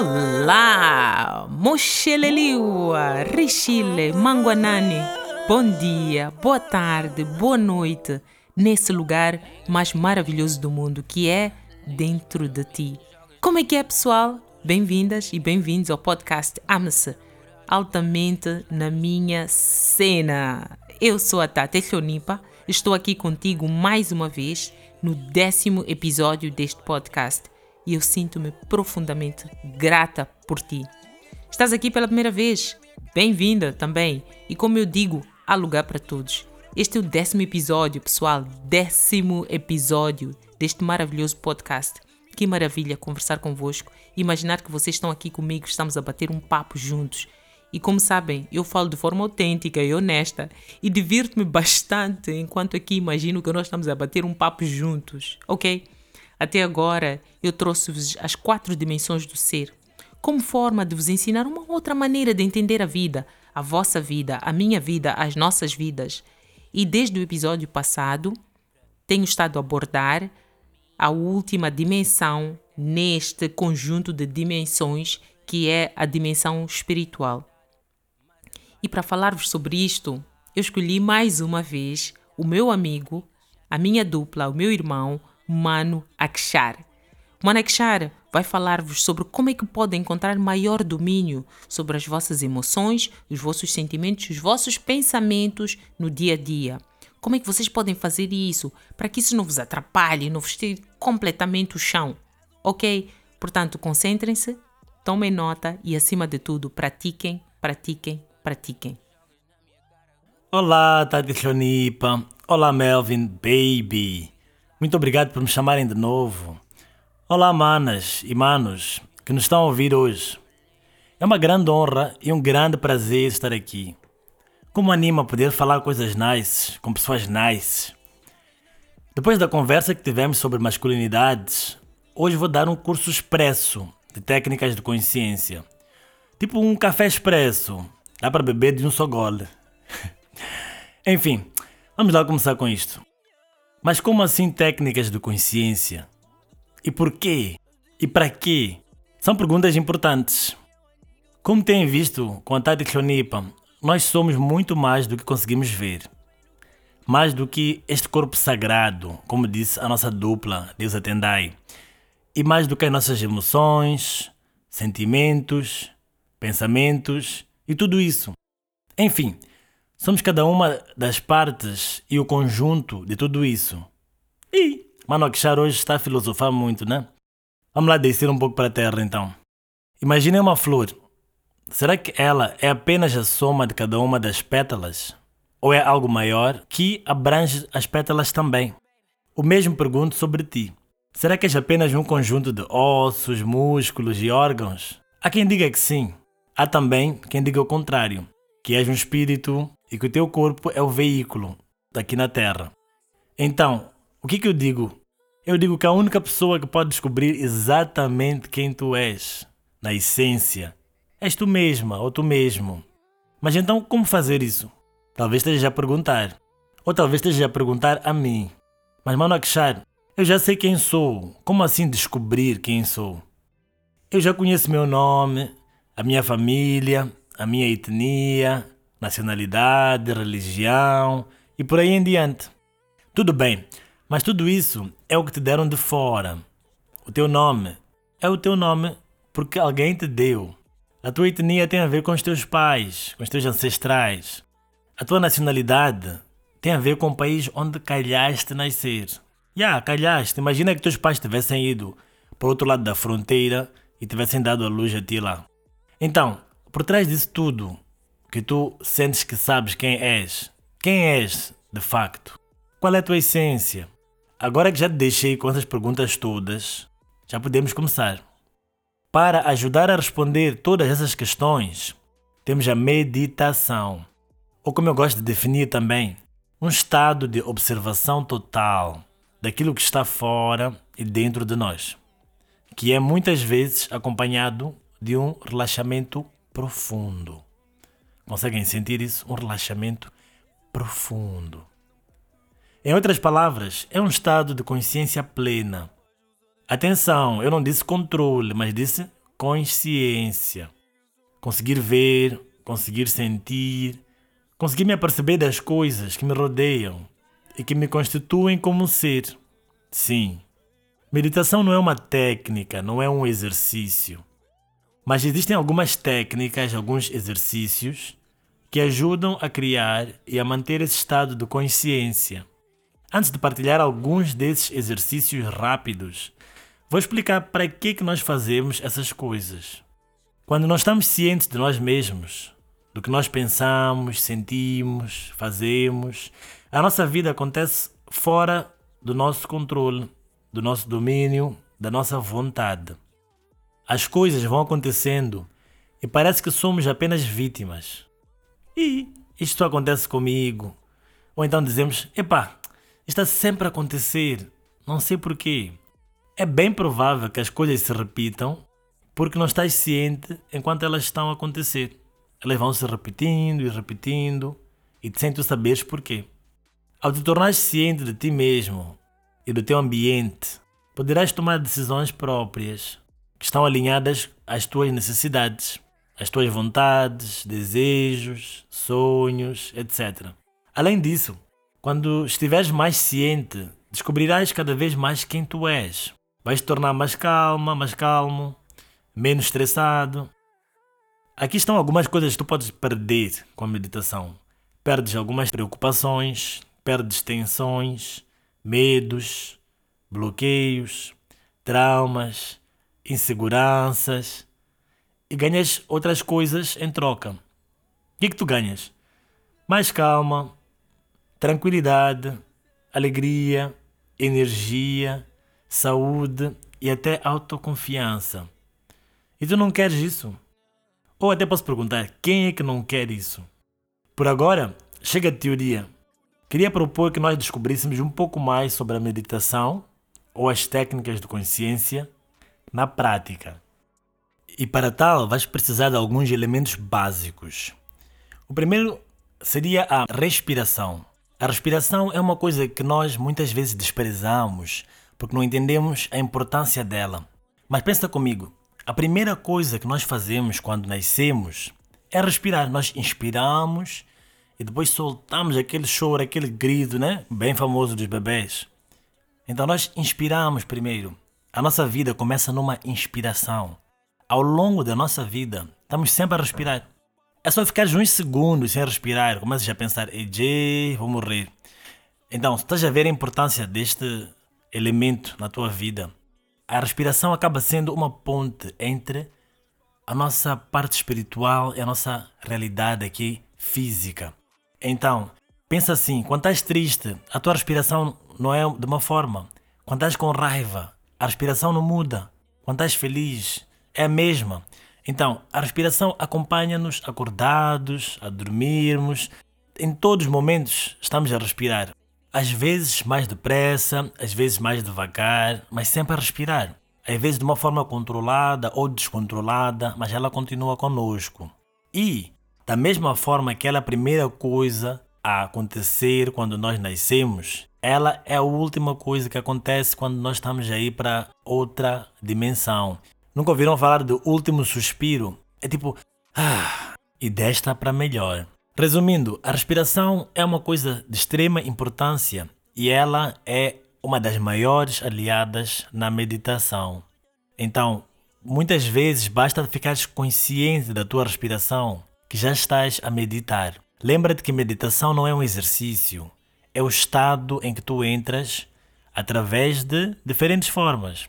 Olá! Moxeleliua, Richile, Manguanani. Bom dia, boa tarde, boa noite, nesse lugar mais maravilhoso do mundo que é dentro de ti. Como é que é, pessoal? Bem-vindas e bem-vindos ao podcast Ame-se, altamente na minha cena. Eu sou a Tata Clonipa, estou aqui contigo mais uma vez no décimo episódio deste podcast e eu sinto-me profundamente grata por ti. Estás aqui pela primeira vez? Bem-vinda também. E como eu digo, há lugar para todos. Este é o décimo episódio, pessoal. Décimo episódio deste maravilhoso podcast. Que maravilha conversar convosco. Imaginar que vocês estão aqui comigo, estamos a bater um papo juntos. E como sabem, eu falo de forma autêntica e honesta e divirto-me bastante enquanto aqui imagino que nós estamos a bater um papo juntos, ok? Até agora eu trouxe-vos as quatro dimensões do ser, como forma de vos ensinar uma outra maneira de entender a vida, a vossa vida, a minha vida, as nossas vidas. E desde o episódio passado, tenho estado a abordar a última dimensão neste conjunto de dimensões que é a dimensão espiritual. E para falar-vos sobre isto, eu escolhi mais uma vez o meu amigo, a minha dupla, o meu irmão, Mano Akshar. Mano Akshar vai falar-vos sobre como é que podem encontrar maior domínio sobre as vossas emoções, os vossos sentimentos, os vossos pensamentos no dia a dia. Como é que vocês podem fazer isso para que isso não vos atrapalhe, não vos tire completamente o chão? Ok? Portanto, concentrem-se, tomem nota e, acima de tudo, pratiquem, pratiquem, pratiquem. Olá, Tati. Olá, Melvin, baby. Muito obrigado por me chamarem de novo. Olá, manas e manos que nos estão a ouvir hoje. É uma grande honra e um grande prazer estar aqui. Como anima poder falar coisas nice com pessoas nice. Depois da conversa que tivemos sobre masculinidades, hoje vou dar um curso expresso de técnicas de consciência. Tipo um café expresso. Dá para beber de um só gole. Enfim, vamos lá começar com isto. Mas como assim técnicas de consciência? E por quê? E para quê? São perguntas importantes. Como têm visto com a Tati Clonipa, nós somos muito mais do que conseguimos ver. Mais do que este corpo sagrado, como disse a nossa dupla, Deusa Tendai. E mais do que as nossas emoções, sentimentos, pensamentos e tudo isso. Enfim, Somos cada uma das partes e o conjunto de tudo isso. E Mano Akshar hoje está a filosofar muito, né? Vamos lá descer um pouco para a terra então. Imaginem uma flor. Será que ela é apenas a soma de cada uma das pétalas? Ou é algo maior que abrange as pétalas também? O mesmo pergunto sobre ti. Será que és apenas um conjunto de ossos, músculos e órgãos? Há quem diga que sim. Há também quem diga o contrário, que és um espírito, e que o teu corpo é o veículo daqui na Terra. Então, o que, que eu digo? Eu digo que a única pessoa que pode descobrir exatamente quem tu és, na essência, és tu mesma ou tu mesmo. Mas então, como fazer isso? Talvez esteja a perguntar. Ou talvez esteja a perguntar a mim. Mas, Mano Akshar, eu já sei quem sou. Como assim descobrir quem sou? Eu já conheço meu nome, a minha família, a minha etnia, nacionalidade, religião e por aí em diante. Tudo bem, mas tudo isso é o que te deram de fora. O teu nome é o teu nome porque alguém te deu. A tua etnia tem a ver com os teus pais, com os teus ancestrais. A tua nacionalidade tem a ver com o país onde calhaste nascer. Já, yeah, calhaste. Imagina que teus pais tivessem ido para o outro lado da fronteira e tivessem dado a luz a ti lá. Então, por trás disso tudo, que tu sentes que sabes quem és. Quem és, de facto? Qual é a tua essência? Agora que já te deixei com essas perguntas todas, já podemos começar. Para ajudar a responder todas essas questões, temos a meditação, ou como eu gosto de definir também, um estado de observação total daquilo que está fora e dentro de nós, que é muitas vezes acompanhado de um relaxamento profundo. Conseguem sentir isso? Um relaxamento profundo. Em outras palavras, é um estado de consciência plena. Atenção, eu não disse controle, mas disse consciência. Conseguir ver, conseguir sentir, conseguir me aperceber das coisas que me rodeiam e que me constituem como um ser. Sim, meditação não é uma técnica, não é um exercício. Mas existem algumas técnicas, alguns exercícios que ajudam a criar e a manter esse estado de consciência. Antes de partilhar alguns desses exercícios rápidos, vou explicar para que, que nós fazemos essas coisas. Quando nós estamos cientes de nós mesmos, do que nós pensamos, sentimos, fazemos, a nossa vida acontece fora do nosso controle, do nosso domínio, da nossa vontade. As coisas vão acontecendo e parece que somos apenas vítimas. E isto acontece comigo. Ou então dizemos: epá, está sempre a acontecer, não sei porquê. É bem provável que as coisas se repitam porque não estás ciente enquanto elas estão a acontecer. Elas vão se repetindo e repetindo e sem tu saberes porquê. Ao te tornar ciente de ti mesmo e do teu ambiente, poderás tomar decisões próprias que estão alinhadas às tuas necessidades as tuas vontades, desejos, sonhos, etc. Além disso, quando estiveres mais ciente, descobrirás cada vez mais quem tu és. Vais te tornar mais calma, mais calmo, menos estressado. Aqui estão algumas coisas que tu podes perder com a meditação. Perdes algumas preocupações, perdes tensões, medos, bloqueios, traumas, inseguranças e ganhas outras coisas em troca. O que, é que tu ganhas? Mais calma, tranquilidade, alegria, energia, saúde e até autoconfiança. E tu não queres isso? Ou até posso perguntar: quem é que não quer isso? Por agora, chega de teoria. Queria propor que nós descobríssemos um pouco mais sobre a meditação ou as técnicas de consciência na prática. E para tal, vais precisar de alguns elementos básicos. O primeiro seria a respiração. A respiração é uma coisa que nós muitas vezes desprezamos porque não entendemos a importância dela. Mas pensa comigo, a primeira coisa que nós fazemos quando nascemos é respirar. Nós inspiramos e depois soltamos aquele choro, aquele grito, né? Bem famoso dos bebês. Então nós inspiramos primeiro. A nossa vida começa numa inspiração ao longo da nossa vida, estamos sempre a respirar. É só ficar uns segundos sem respirar, começas a pensar, ei, vou morrer. Então, estás a ver a importância deste elemento na tua vida. A respiração acaba sendo uma ponte entre a nossa parte espiritual e a nossa realidade aqui física. Então, pensa assim, quando estás triste, a tua respiração não é de uma forma. Quando estás com raiva, a respiração não muda. Quando estás feliz, é a mesma. Então, a respiração acompanha-nos acordados, a dormirmos. Em todos os momentos estamos a respirar. Às vezes mais depressa, às vezes mais devagar, mas sempre a respirar. Às vezes de uma forma controlada ou descontrolada, mas ela continua conosco. E, da mesma forma que ela é a primeira coisa a acontecer quando nós nascemos, ela é a última coisa que acontece quando nós estamos aí para outra dimensão. Nunca ouviram falar do último suspiro? É tipo, ah, e desta para melhor. Resumindo, a respiração é uma coisa de extrema importância e ela é uma das maiores aliadas na meditação. Então, muitas vezes basta ficares consciente da tua respiração que já estás a meditar. Lembra-te que meditação não é um exercício, é o estado em que tu entras através de diferentes formas.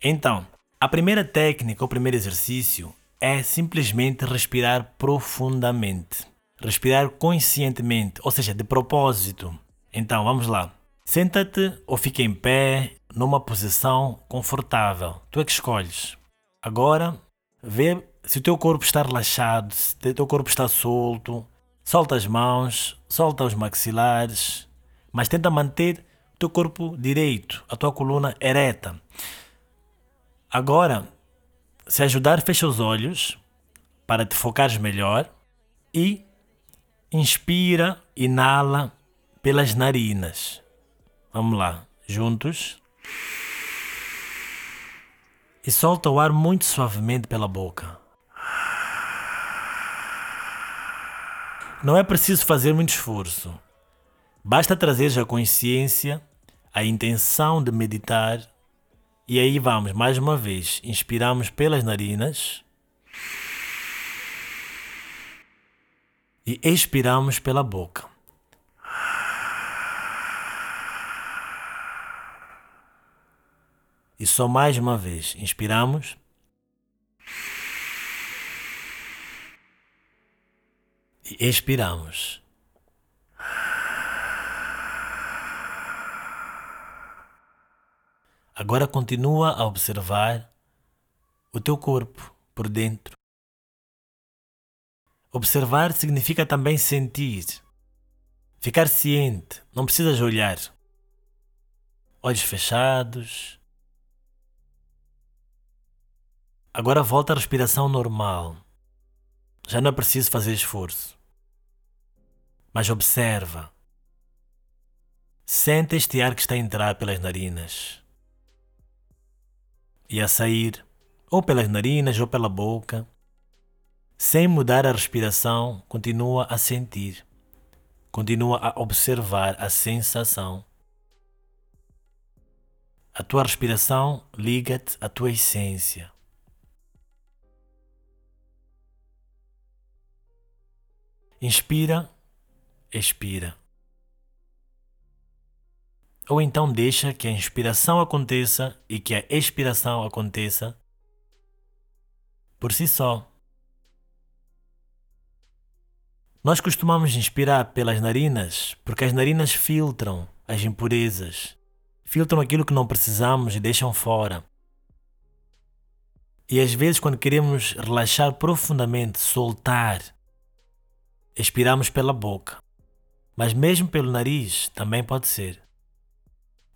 Então, a primeira técnica, o primeiro exercício é simplesmente respirar profundamente. Respirar conscientemente, ou seja, de propósito. Então, vamos lá. Senta-te ou fica em pé, numa posição confortável. Tu é que escolhes. Agora, vê se o teu corpo está relaxado, se o teu corpo está solto. Solta as mãos, solta os maxilares, mas tenta manter o teu corpo direito, a tua coluna ereta. Agora, se ajudar, fecha os olhos para te focares melhor e inspira, inala pelas narinas. Vamos lá, juntos. E solta o ar muito suavemente pela boca. Não é preciso fazer muito esforço. Basta trazer a consciência, a intenção de meditar. E aí vamos, mais uma vez, inspiramos pelas narinas e expiramos pela boca. E só mais uma vez, inspiramos. E expiramos. Agora continua a observar o teu corpo por dentro. Observar significa também sentir, ficar ciente, não precisas olhar. Olhos fechados, Agora volta à respiração normal. Já não é preciso fazer esforço. Mas observa. Sente este ar que está a entrar pelas narinas e a sair, ou pelas narinas ou pela boca. Sem mudar a respiração, continua a sentir, continua a observar a sensação. A tua respiração liga-te à tua essência. Inspira, expira. Ou então deixa que a inspiração aconteça e que a expiração aconteça por si só. Nós costumamos inspirar pelas narinas porque as narinas filtram as impurezas, filtram aquilo que não precisamos e deixam fora. E às vezes, quando queremos relaxar profundamente, soltar, expiramos pela boca, mas mesmo pelo nariz também pode ser.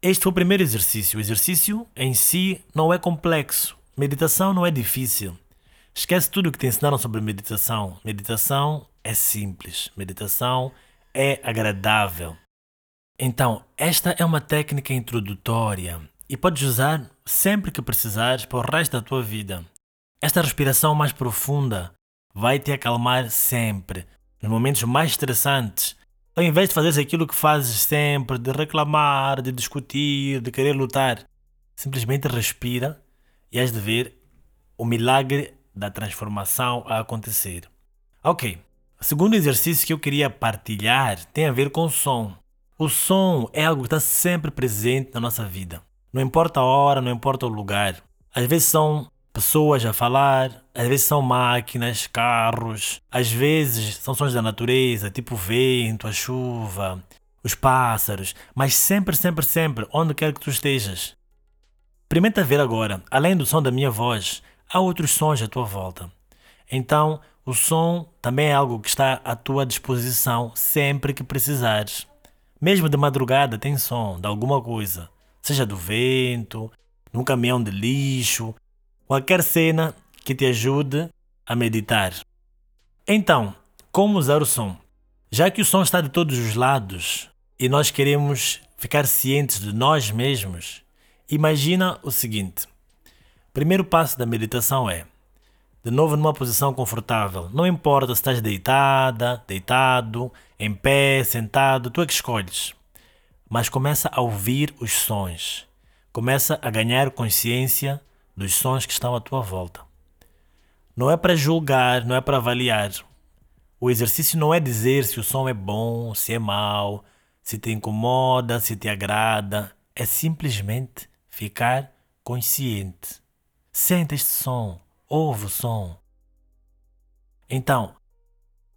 Este foi o primeiro exercício. O exercício em si não é complexo. Meditação não é difícil. Esquece tudo o que te ensinaram sobre meditação. Meditação é simples. Meditação é agradável. Então, esta é uma técnica introdutória e podes usar sempre que precisares para o resto da tua vida. Esta respiração mais profunda vai te acalmar sempre, nos momentos mais estressantes, ao invés de fazeres aquilo que fazes sempre, de reclamar, de discutir, de querer lutar, simplesmente respira e has de ver o milagre da transformação a acontecer. Ok, o segundo exercício que eu queria partilhar tem a ver com o som. O som é algo que está sempre presente na nossa vida. Não importa a hora, não importa o lugar. Às vezes são pessoas a falar, às vezes são máquinas, carros, às vezes são sons da natureza, tipo o vento, a chuva, os pássaros, mas sempre, sempre, sempre, onde quer que tu estejas. Experimenta ver agora, além do som da minha voz, há outros sons à tua volta. Então, o som também é algo que está à tua disposição sempre que precisares. Mesmo de madrugada tem som de alguma coisa, seja do vento, num caminhão de lixo, qualquer cena que te ajude a meditar. Então, como usar o som? Já que o som está de todos os lados e nós queremos ficar cientes de nós mesmos, imagina o seguinte: primeiro passo da meditação é, de novo numa posição confortável. Não importa se estás deitada, deitado, em pé, sentado, tu é que escolhes. Mas começa a ouvir os sons. Começa a ganhar consciência dos sons que estão à tua volta. Não é para julgar, não é para avaliar. O exercício não é dizer se o som é bom, se é mau, se te incomoda, se te agrada. É simplesmente ficar consciente. Sente este som, ouve o som. Então,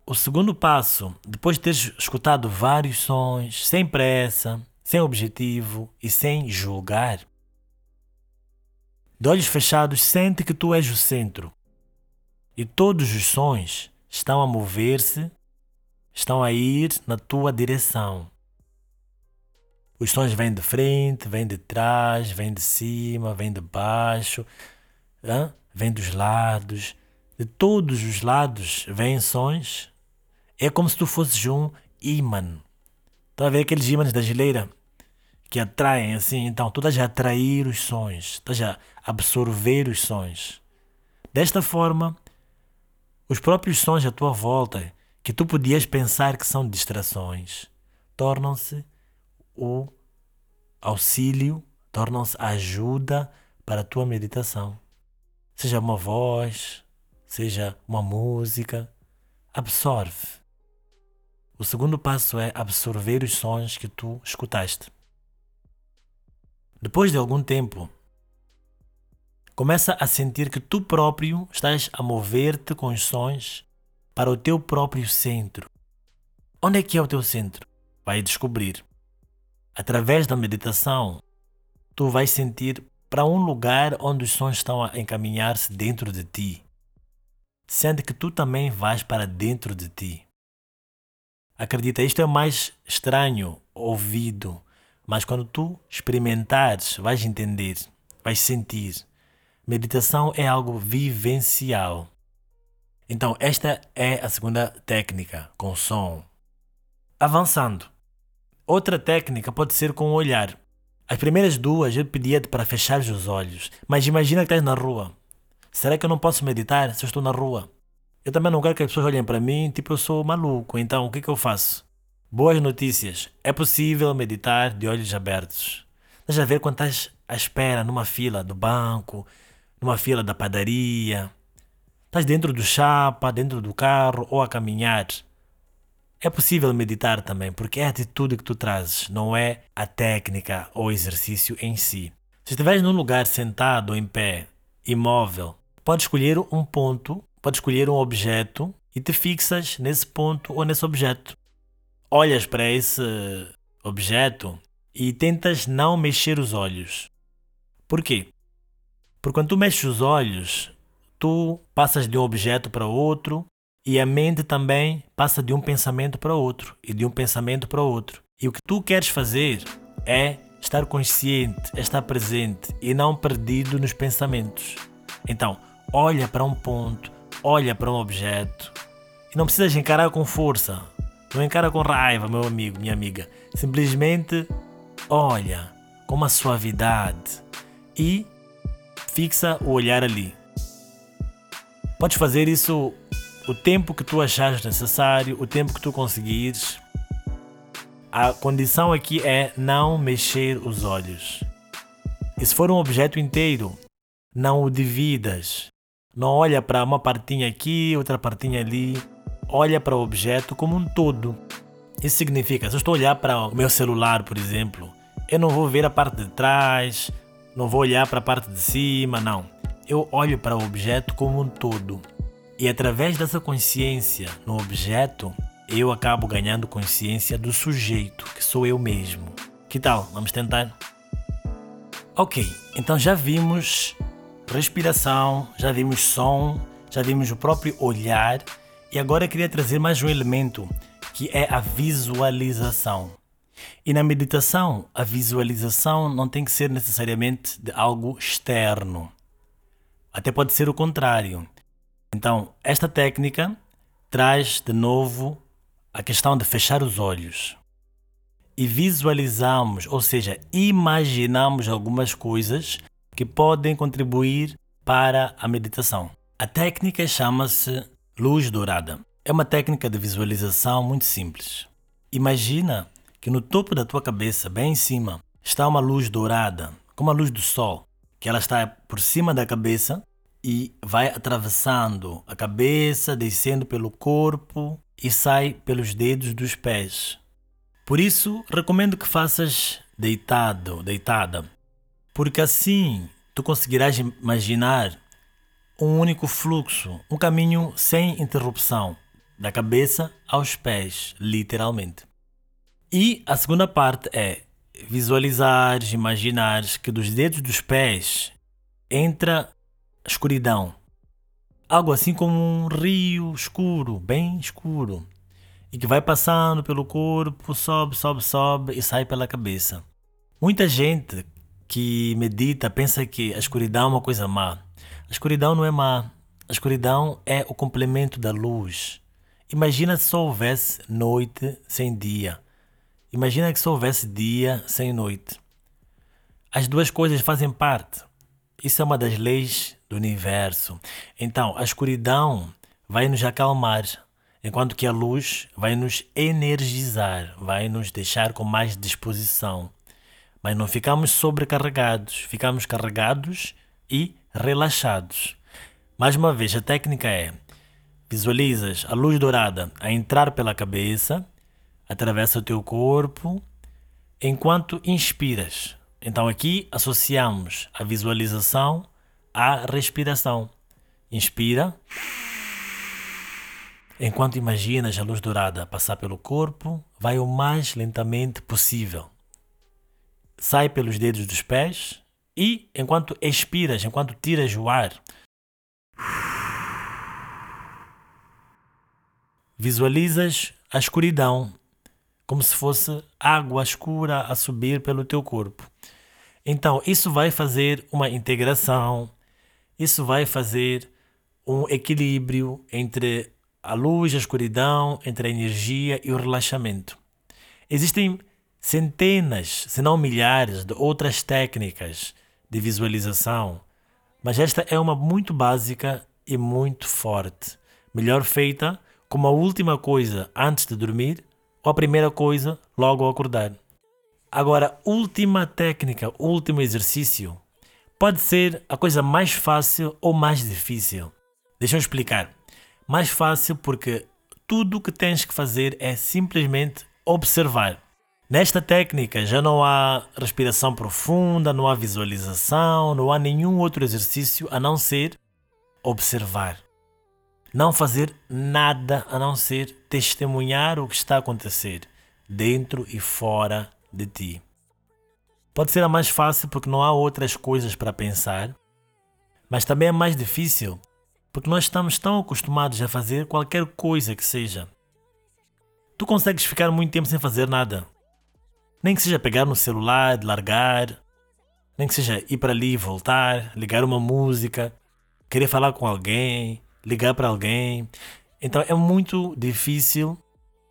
o segundo passo, depois de teres escutado vários sons, sem pressa, sem objetivo e sem julgar, de olhos fechados, sente que tu és o centro. E todos os sons estão a mover-se, estão a ir na tua direção. Os sons vêm de frente, vêm de trás, vêm de cima, vêm de baixo, hein? vêm dos lados. De todos os lados vêm sons. É como se tu fosses um imã. Estão a ver aqueles ímãs da geleira? Que atraem assim. Então, tu estás a atrair os sons, estás a absorver os sons. Desta forma, os próprios sons à tua volta, que tu podias pensar que são distrações, tornam-se o auxílio, tornam-se a ajuda para a tua meditação. Seja uma voz, seja uma música, absorve. O segundo passo é absorver os sons que tu escutaste. Depois de algum tempo, começa a sentir que tu próprio estás a mover-te com os sons para o teu próprio centro. Onde é que é o teu centro? Vai descobrir. Através da meditação, tu vais sentir para um lugar onde os sons estão a encaminhar-se dentro de ti. Sente que tu também vais para dentro de ti. Acredita, isto é mais estranho, ouvido, mas quando tu experimentares, vais entender, vais sentir. Meditação é algo vivencial. Então, esta é a segunda técnica, com som. Avançando. Outra técnica pode ser com o olhar. As primeiras duas eu pedia-te para fechar os olhos, mas imagina que estás na rua. Será que eu não posso meditar se eu estou na rua? Eu também não quero que as pessoas olhem para mim, tipo eu sou maluco, então o que, que eu faço? Boas notícias. É possível meditar de olhos abertos. Estás a ver quando estás à espera numa fila do banco, numa fila da padaria. Estás dentro do chapa, dentro do carro ou a caminhar. É possível meditar também, porque é a atitude que tu trazes, não é a técnica ou exercício em si. Se estiveres num lugar sentado ou em pé, imóvel, pode escolher um ponto, pode escolher um objeto e te fixas nesse ponto ou nesse objeto olhas para esse objeto e tentas não mexer os olhos. Por quê? Porque quando tu mexes os olhos, tu passas de um objeto para outro e a mente também passa de um pensamento para outro e de um pensamento para outro. E o que tu queres fazer é estar consciente, é estar presente e não perdido nos pensamentos. Então, olha para um ponto, olha para um objeto e não precisas encarar com força. Não encara com raiva, meu amigo, minha amiga. Simplesmente olha com uma suavidade e fixa o olhar ali. Podes fazer isso o tempo que tu achares necessário, o tempo que tu conseguires. A condição aqui é não mexer os olhos. E se for um objeto inteiro, não o dividas. Não olha para uma partinha aqui, outra partinha ali olha para o objeto como um todo. Isso significa, se eu estou a olhar para o meu celular, por exemplo, eu não vou ver a parte de trás, não vou olhar para a parte de cima, não. Eu olho para o objeto como um todo. E através dessa consciência no objeto, eu acabo ganhando consciência do sujeito, que sou eu mesmo. Que tal? Vamos tentar? Ok, então já vimos respiração, já vimos som, já vimos o próprio olhar e agora eu queria trazer mais um elemento, que é a visualização. E na meditação, a visualização não tem que ser necessariamente de algo externo. Até pode ser o contrário. Então, esta técnica traz de novo a questão de fechar os olhos e visualizamos, ou seja, imaginamos algumas coisas que podem contribuir para a meditação. A técnica chama-se Luz dourada é uma técnica de visualização muito simples. Imagina que no topo da tua cabeça, bem em cima, está uma luz dourada, como a luz do sol, que ela está por cima da cabeça e vai atravessando a cabeça, descendo pelo corpo e sai pelos dedos dos pés. Por isso, recomendo que faças deitado, deitada, porque assim tu conseguirás imaginar um único fluxo, um caminho sem interrupção, da cabeça aos pés, literalmente. E a segunda parte é visualizar, imaginar que dos dedos dos pés entra escuridão. Algo assim como um rio escuro, bem escuro, e que vai passando pelo corpo, sobe, sobe, sobe e sai pela cabeça. Muita gente que medita pensa que a escuridão é uma coisa má. A escuridão não é má. A escuridão é o complemento da luz. Imagina se só houvesse noite sem dia. imagina que se houvesse dia sem noite. As duas coisas fazem parte. Isso é uma das leis do universo. Então, a escuridão vai nos acalmar, enquanto que a luz vai nos energizar, vai nos deixar com mais disposição. Mas não ficamos sobrecarregados, ficamos carregados e relaxados. Mais uma vez, a técnica é: visualizas a luz dourada a entrar pela cabeça, atravessa o teu corpo, enquanto inspiras. Então aqui associamos a visualização à respiração. Inspira. Enquanto imaginas a luz dourada passar pelo corpo, vai o mais lentamente possível. Sai pelos dedos dos pés e, enquanto expiras, enquanto tiras o ar, visualizas a escuridão, como se fosse água escura a subir pelo teu corpo. Então, isso vai fazer uma integração, isso vai fazer um equilíbrio entre a luz, a escuridão, entre a energia e o relaxamento. Existem centenas, se não milhares, de outras técnicas de visualização, mas esta é uma muito básica e muito forte, melhor feita como a última coisa antes de dormir ou a primeira coisa logo ao acordar. Agora, última técnica, último exercício, pode ser a coisa mais fácil ou mais difícil. Deixa eu explicar. Mais fácil porque tudo o que tens que fazer é simplesmente observar. Nesta técnica já não há respiração profunda, não há visualização, não há nenhum outro exercício a não ser observar. Não fazer nada a não ser testemunhar o que está a acontecer, dentro e fora de ti. Pode ser a mais fácil porque não há outras coisas para pensar, mas também é mais difícil porque nós estamos tão acostumados a fazer qualquer coisa que seja. Tu consegues ficar muito tempo sem fazer nada. Nem que seja pegar no celular, largar, nem que seja ir para ali e voltar, ligar uma música, querer falar com alguém, ligar para alguém. Então é muito difícil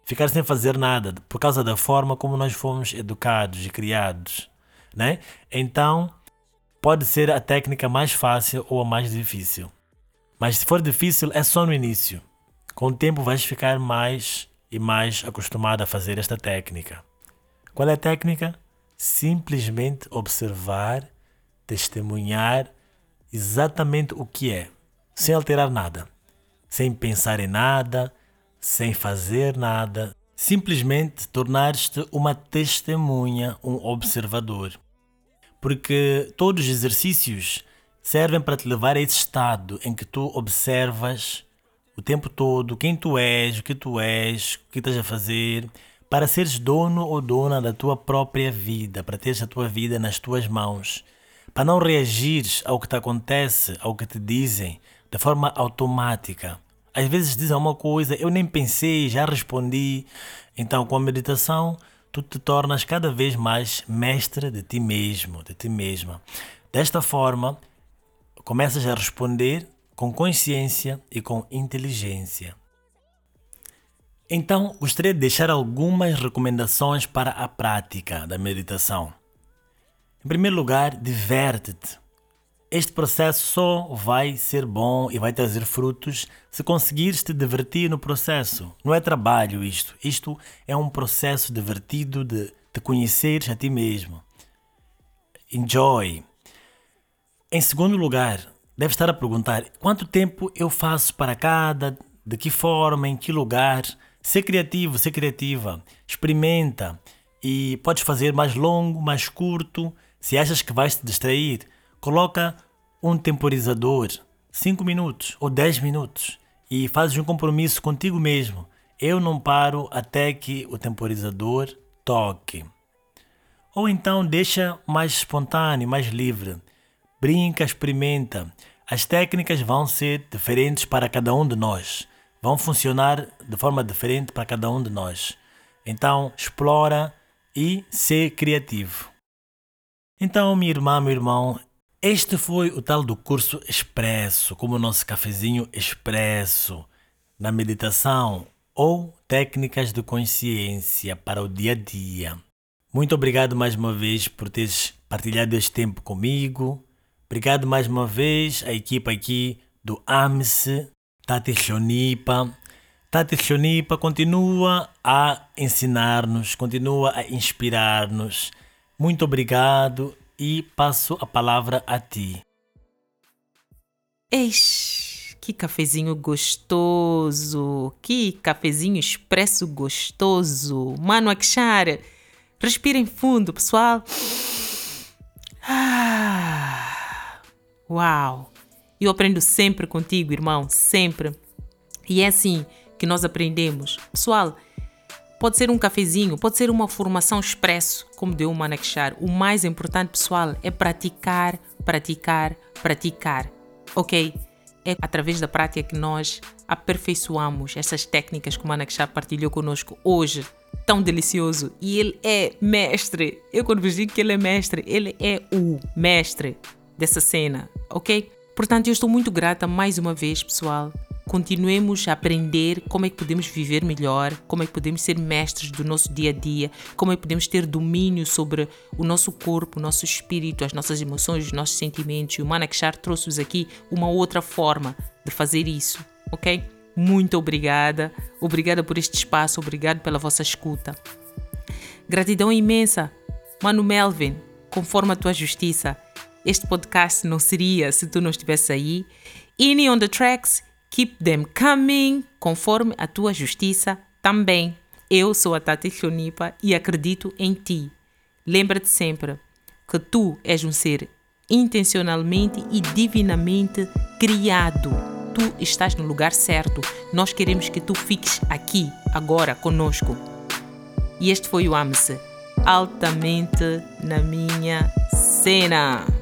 ficar sem fazer nada por causa da forma como nós fomos educados e criados, né? Então pode ser a técnica mais fácil ou a mais difícil. Mas se for difícil é só no início. Com o tempo vais ficar mais e mais acostumado a fazer esta técnica. Qual é a técnica? Simplesmente observar, testemunhar exatamente o que é, sem alterar nada, sem pensar em nada, sem fazer nada, simplesmente tornar-te uma testemunha, um observador. Porque todos os exercícios servem para te levar a esse estado em que tu observas o tempo todo quem tu és, o que tu és, o que estás a fazer, para seres dono ou dona da tua própria vida, para teres a tua vida nas tuas mãos, para não reagires ao que te acontece, ao que te dizem, de forma automática. Às vezes dizem uma coisa, eu nem pensei, já respondi. Então, com a meditação, tu te tornas cada vez mais mestre de ti mesmo, de ti mesma. Desta forma, começas a responder com consciência e com inteligência. Então, gostaria de deixar algumas recomendações para a prática da meditação. Em primeiro lugar, diverte-te. Este processo só vai ser bom e vai trazer frutos se conseguires te divertir no processo. Não é trabalho isto. Isto é um processo divertido de te conheceres a ti mesmo. Enjoy. Em segundo lugar, deve estar a perguntar quanto tempo eu faço para cada, de que forma, em que lugar. Ser criativo, ser criativa. Experimenta. E podes fazer mais longo, mais curto. Se achas que vais te distrair, coloca um temporizador, 5 minutos ou 10 minutos, e fazes um compromisso contigo mesmo. Eu não paro até que o temporizador toque. Ou então deixa mais espontâneo, mais livre. Brinca, experimenta. As técnicas vão ser diferentes para cada um de nós vão funcionar de forma diferente para cada um de nós. Então, explora e ser criativo. Então, minha irmã, meu irmão, este foi o tal do curso expresso, como o nosso cafezinho expresso na meditação ou técnicas de consciência para o dia a dia. Muito obrigado mais uma vez por teres partilhado este tempo comigo. Obrigado mais uma vez à equipa aqui do Tati Xonipa. Tati Xonipa continua a ensinar-nos, continua a inspirar-nos. Muito obrigado e passo a palavra a ti. Eish, que cafezinho gostoso! Que cafezinho expresso gostoso! Mano Akshar, respirem fundo, pessoal. Ah, uau! Eu aprendo sempre contigo, irmão, sempre. E é assim que nós aprendemos. Pessoal, pode ser um cafezinho, pode ser uma formação expresso, como deu o Manakshar. O mais importante, pessoal, é praticar, praticar, praticar. Ok? É através da prática que nós aperfeiçoamos essas técnicas que o Manakshar partilhou conosco hoje. Tão delicioso. E ele é mestre. Eu, quando vos digo que ele é mestre, ele é o mestre dessa cena. Ok? Portanto, eu estou muito grata mais uma vez, pessoal. Continuemos a aprender como é que podemos viver melhor, como é que podemos ser mestres do nosso dia a dia, como é que podemos ter domínio sobre o nosso corpo, o nosso espírito, as nossas emoções, os nossos sentimentos. E o Manakshar trouxe-vos aqui uma outra forma de fazer isso, ok? Muito obrigada, obrigada por este espaço, obrigado pela vossa escuta. Gratidão imensa, Mano Melvin, conforme a tua justiça este podcast não seria se tu não estivesse aí. Any on the tracks, keep them coming, conforme a tua justiça também. Eu sou a Tati Chonipa e acredito em ti. Lembra-te sempre que tu és um ser intencionalmente e divinamente criado. Tu estás no lugar certo. Nós queremos que tu fiques aqui, agora, conosco. E este foi o AMSE, altamente na minha cena.